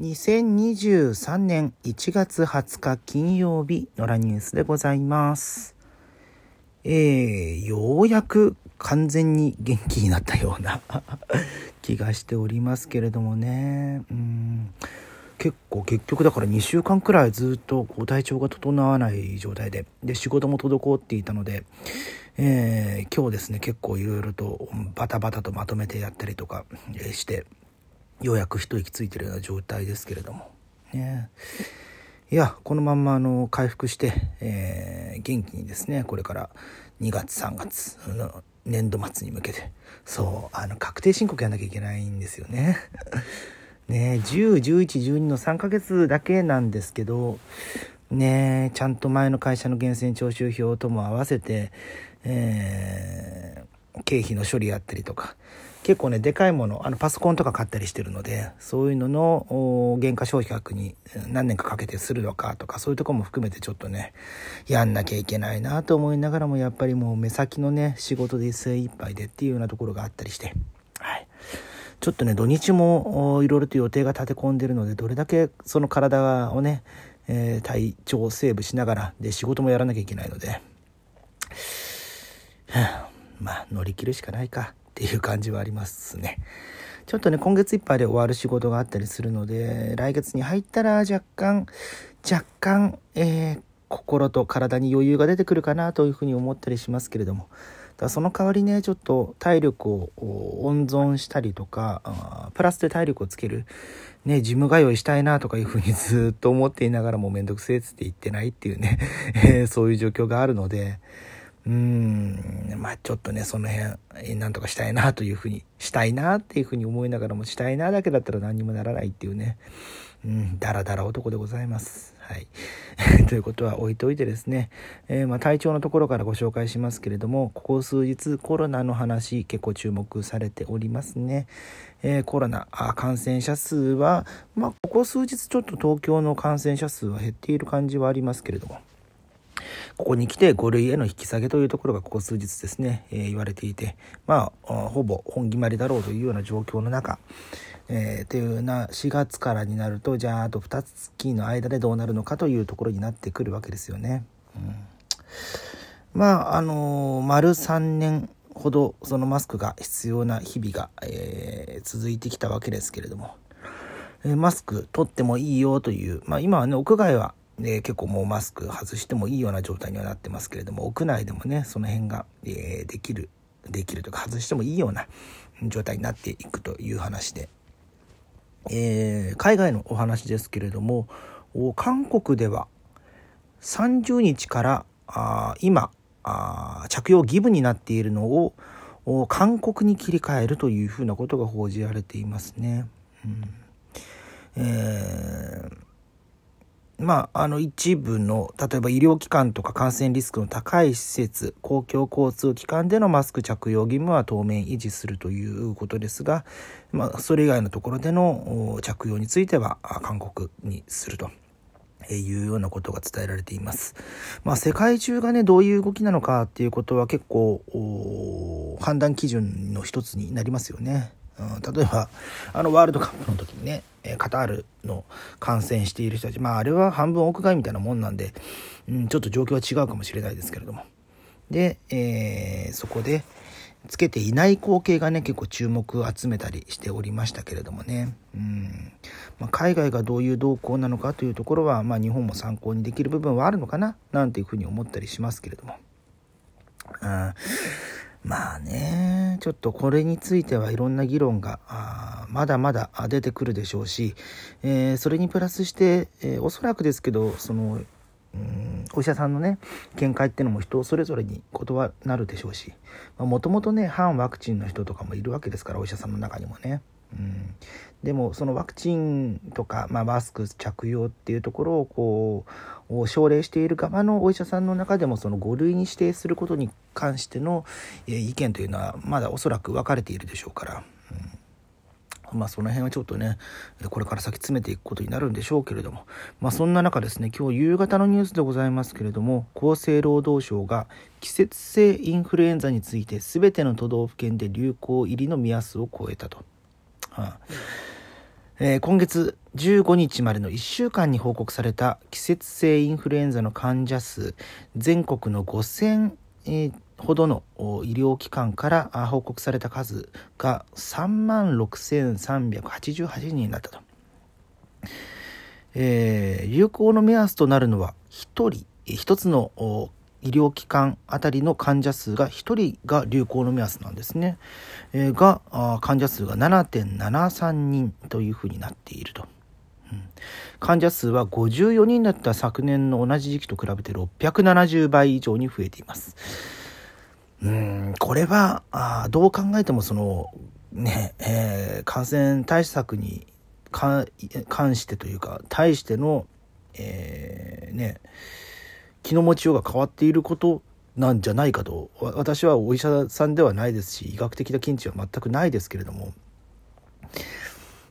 2023年1月20日金曜日のラニュースでございます。えー、ようやく完全に元気になったような 気がしておりますけれどもね。うん結構結局だから2週間くらいずっとこう体調が整わない状態でで仕事も滞っていたので、えー今日ですね結構いろいろとバタバタとまとめてやったりとかしてようやく一息ついてるような状態ですけれどもねいやこのまんまあの回復して、えー元気にですねこれから2月3月の年度末に向けてそうあの確定申告やんなきゃいけないんですよね。ね10、11、12の3ヶ月だけなんですけど、ねちゃんと前の会社の源泉徴収票とも合わせて、えー経費の処理やったりとか、結構ね、でかいもの、あの、パソコンとか買ったりしてるので、そういうのの、お原価償却に何年かかけてするのかとか、そういうとこも含めてちょっとね、やんなきゃいけないなと思いながらも、やっぱりもう目先のね、仕事で精一杯でっていうようなところがあったりして、はい。ちょっとね、土日もおいろいろと予定が立て込んでるので、どれだけその体をね、えー体調をセーブしながら、で、仕事もやらなきゃいけないので、まあ、乗り切るしかないかっていう感じはありますね。ちょっとね、今月いっぱいで終わる仕事があったりするので、来月に入ったら若干、若干、えー心と体に余裕が出てくるかなというふうに思ったりしますけれども、だその代わりね、ちょっと体力を温存したりとか、プラスで体力をつける、ね、ジム通いしたいなとかいうふうに ずっと思っていながらもめんどくせえっつって言ってないっていうね、えそういう状況があるので、うーん、まあちょっとね、その辺、えーなんとかしたいなというふうに、したいなっていうふうに思いながらも、したいなだけだったら何にもならないっていうね、うん、だらだら男でございます。はい。ということは置いといてですね、えーまあ体調のところからご紹介しますけれども、ここ数日コロナの話結構注目されておりますね。えーコロナあ感染者数は、まあここ数日ちょっと東京の感染者数は減っている感じはありますけれども、ここに来て5類への引き下げというところがここ数日ですね、えー言われていて、まあ、ほぼ本決まりだろうというような状況の中、えーっていうような4月からになると、じゃああと2月の間でどうなるのかというところになってくるわけですよね。うんまあ、あのー丸3年ほどそのマスクが必要な日々が、えー続いてきたわけですけれども、えマスク取ってもいいよという、まあ今はね、屋外は、ね、結構もうマスク外してもいいような状態にはなってますけれども、屋内でもね、その辺が、えーできる、できるとか外してもいいような状態になっていくという話で、えー海外のお話ですけれども、韓国では30日からあ今あ着用義務になっているのをお韓国に切り替えるというふうなことが報じられていますね。うんえーまあ、あの一部の例えば医療機関とか感染リスクの高い施設公共交通機関でのマスク着用義務は当面維持するということですが、まあ、それ以外のところでの着用についてはあ韓国にすると。いうようなことが伝えられています。まあ、世界中がね、どういう動きなのかっていうことは結構、判断基準の一つになりますよね。うん、例えば、あのワールドカップの時にね、カタールの感染している人たち、まあ、あれは半分屋外みたいなもんなんで、うん、ちょっと状況は違うかもしれないですけれども。で、えーそこで、つけていない光景がね、結構注目を集めたりしておりましたけれどもね。うん。まあ、海外がどういう動向なのかというところは、まあ、日本も参考にできる部分はあるのかな、なんていうふうに思ったりしますけれども。うん。まあね、ちょっとこれについてはいろんな議論が、あまだまだ出てくるでしょうし、えーそれにプラスして、えーおそらくですけど、その、うんお医者さんのね見解っていうのも人それぞれに異なるでしょうしもともとね反ワクチンの人とかもいるわけですからお医者さんの中にもね。うん、でもそのワクチンとか、まあ、マスク着用っていうところをこう奨励している側のお医者さんの中でもその5類に指定することに関しての意見というのはまだおそらく分かれているでしょうから。うんまあその辺はちょっとね、これから先詰めていくことになるんでしょうけれども、まあそんな中ですね、今日夕方のニュースでございますけれども、厚生労働省が季節性インフルエンザについて全ての都道府県で流行入りの目安を超えたと。あえー今月15日までの1週間に報告された季節性インフルエンザの患者数全国の5000、ほどの医療機関から報告された数が3万6388人になったと、えー、流行の目安となるのは1人1つの医療機関あたりの患者数が1人が流行の目安なんですね、えー、が患者数が7.73人というふうになっていると。患者数は54人だった昨年の同じ時期と比べて670倍以上に増えています。うんこれはあどう考えてもそのね、えー、感染対策に関してというか対しての、えー、ね気の持ちようが変わっていることなんじゃないかと。私はお医者さんではないですし医学的な見地は全くないですけれども。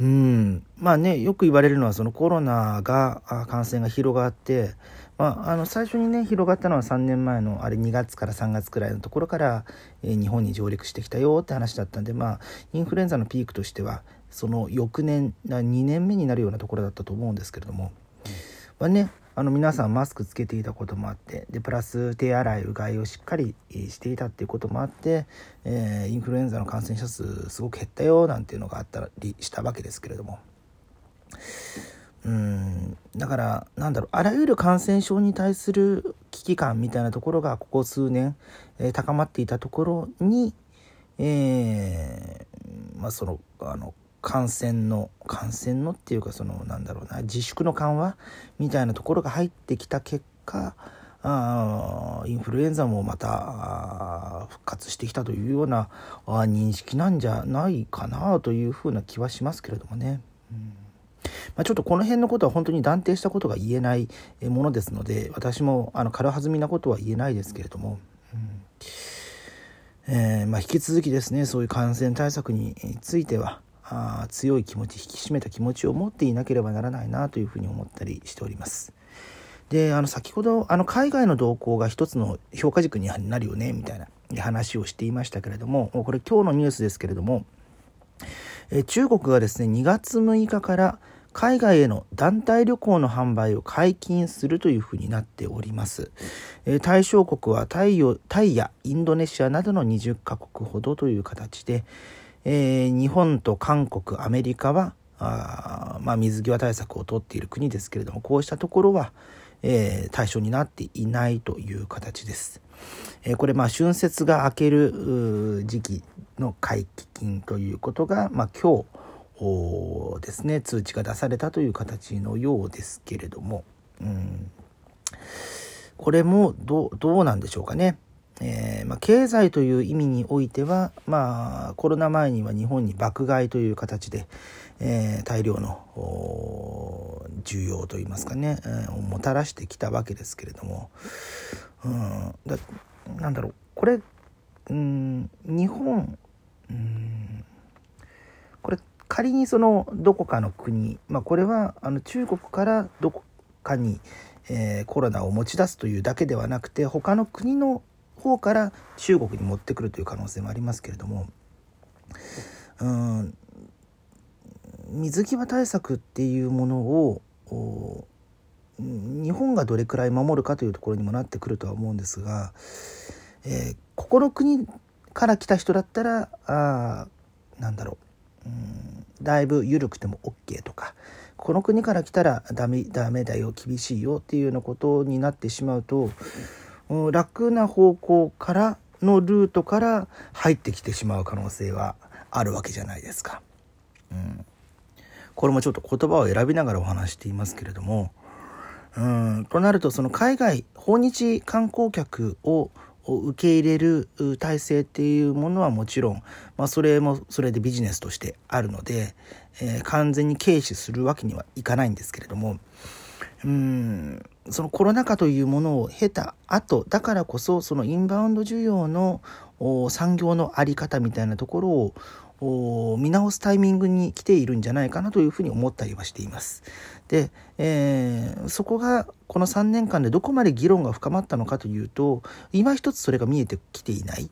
うん、まあねよく言われるのはそのコロナが感染が広がって、まあ、あの最初にね広がったのは3年前のあれ2月から3月くらいのところから、えー、日本に上陸してきたよって話だったんでまあインフルエンザのピークとしてはその翌年2年目になるようなところだったと思うんですけれども、まあねあの皆さんマスクつけていたこともあってでプラス手洗いうがいをしっかりしていたっていうこともあって、えー、インフルエンザの感染者数すごく減ったよなんていうのがあったりしたわけですけれども。うんだからなんだろうあらゆる感染症に対する危機感みたいなところがここ数年、えー、高まっていたところに、えー、まあそのあの感染の感染のっていうかそのなんだろうな自粛の緩和みたいなところが入ってきた結果あインフルエンザもまた復活してきたというようなあ認識なんじゃないかなというふうな気はしますけれどもね。うん。まあ、ちょっとこの辺のことは本当に断定したことが言えないものですので私もあの軽はずみなことは言えないですけれども、うん。えー、まあ、引き続きですねそういう感染対策についてはあ強い気持ち引き締めた気持ちを持っていなければならないなというふうに思ったりしております。であの先ほどあの海外の動向が一つの評価軸になるよねみたいな話をしていましたけれどもこれ今日のニュースですけれどもえ中国がですね2月6日から海外への団体旅行の販売を解禁するというふうになっております。え対象国はタイタイやインドネシアなどの20カ国ほどという形で、えー、日本と韓国アメリカはあ、まあ、水際対策をとっている国ですけれどもこうしたところは、えー、対象になっていないという形です。えー、これまあ春節が明ける時期の解禁ということが、まあ、今日ですね通知が出されたという形のようですけれども、うん、これもどうなんでしょうかね。えー、まあ、経済という意味においては、まあ、コロナ前には日本に爆買いという形で、えー、大量の需要といいますかね、えー、をもたらしてきたわけですけれども、うん、だなんだろう。これ、うん、日本、うん、これ仮にそのどこかの国、まあ、これはあの中国からどこかに、えー、コロナを持ち出すというだけではなくて他の国の方から中国に持ってくるという可能性もありますけれどもうん水際対策っていうものを日本がどれくらい守るかというところにもなってくるとは思うんですが、えー、ここの国から来た人だったらあなんだろううんだいぶ緩くても OK とかこの国から来たらダメダメだよ厳しいよっていうようなことになってしまうと楽な方向からのルートから入ってきてしまう可能性はあるわけじゃないですか。うん、これもちょっと言葉を選びながらお話していますけれども、うん、となるとその海外訪日観光客を受け入れる体制っていうものはもちろん、まあ、それもそれでビジネスとしてあるので、えー、完全に軽視するわけにはいかないんですけれどもうんそのコロナ禍というものを経た後だからこそそのインバウンド需要の産業の在り方みたいなところを見直すタイミングに来ているんじゃないかなというふうに思ったりはしています。で、えー、そこがこの3年間でどこまで議論が深まったのかというと今一つそれが見えてきていない、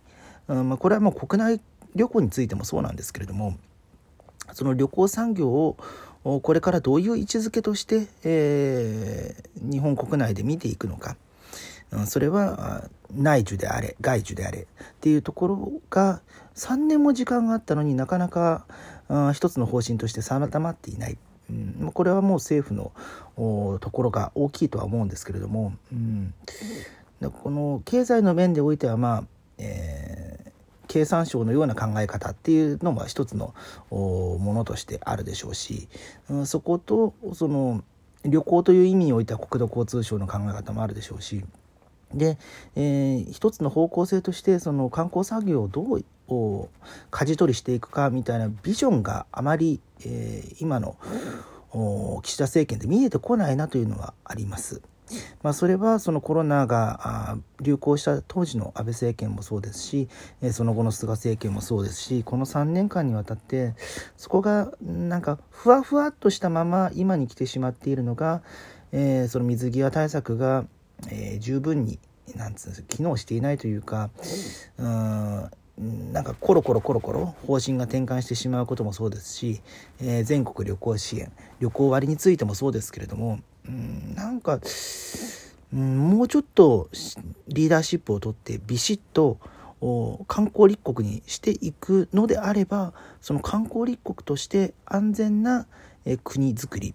うんまあ、これはもう国内旅行についてもそうなんですけれどもその旅行産業をこれからどういう位置づけとして、えー、日本国内で見ていくのか。うんそれは内需であれ外需であれ。っていうところが3年も時間があったのになかなか一つの方針として定まっていない、うん、これはもう政府のところが大きいとは思うんですけれども、うん、この経済の面でおいてはまあ、えー、経産省のような考え方っていうのも一つのものとしてあるでしょうし、うん、そことその旅行という意味においては国土交通省の考え方もあるでしょうしで、えー、一つの方向性としてその観光産業をどうを舵取りしていくかみたいなビジョンがあまり、えー、今の岸田政権で見えてこないなというのはあります。まあ、それはそのコロナが流行した当時の安倍政権もそうですしその後の菅政権もそうですしこの3年間にわたってそこがなんかふわふわっとしたまま今に来てしまっているのが、えー、その水際対策がえー、十分になんつうんです機能していないというかうんなんかコロコロコロコロ方針が転換してしまうこともそうですし、えー、全国旅行支援旅行割についてもそうですけれどもなんかうんもうちょっとリーダーシップをとってビシッと観光立国にしていくのであればその観光立国として安全な国づくり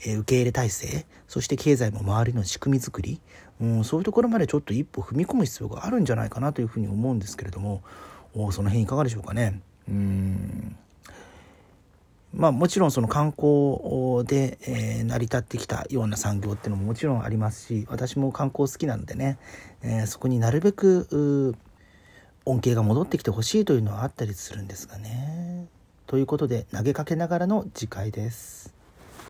受け入れ体制そして経済も周りの仕組み作り、うん、そういうところまでちょっと一歩踏み込む必要があるんじゃないかなというふうに思うんですけれどもその辺いかがでしょうかね。うんまあ、もちろんその観光で、えー、成り立ってきたような産業っていうのももちろんありますし私も観光好きなんでね、えー、そこになるべく恩恵が戻ってきてほしいというのはあったりするんですがね。ということで投げかけながらの次回です。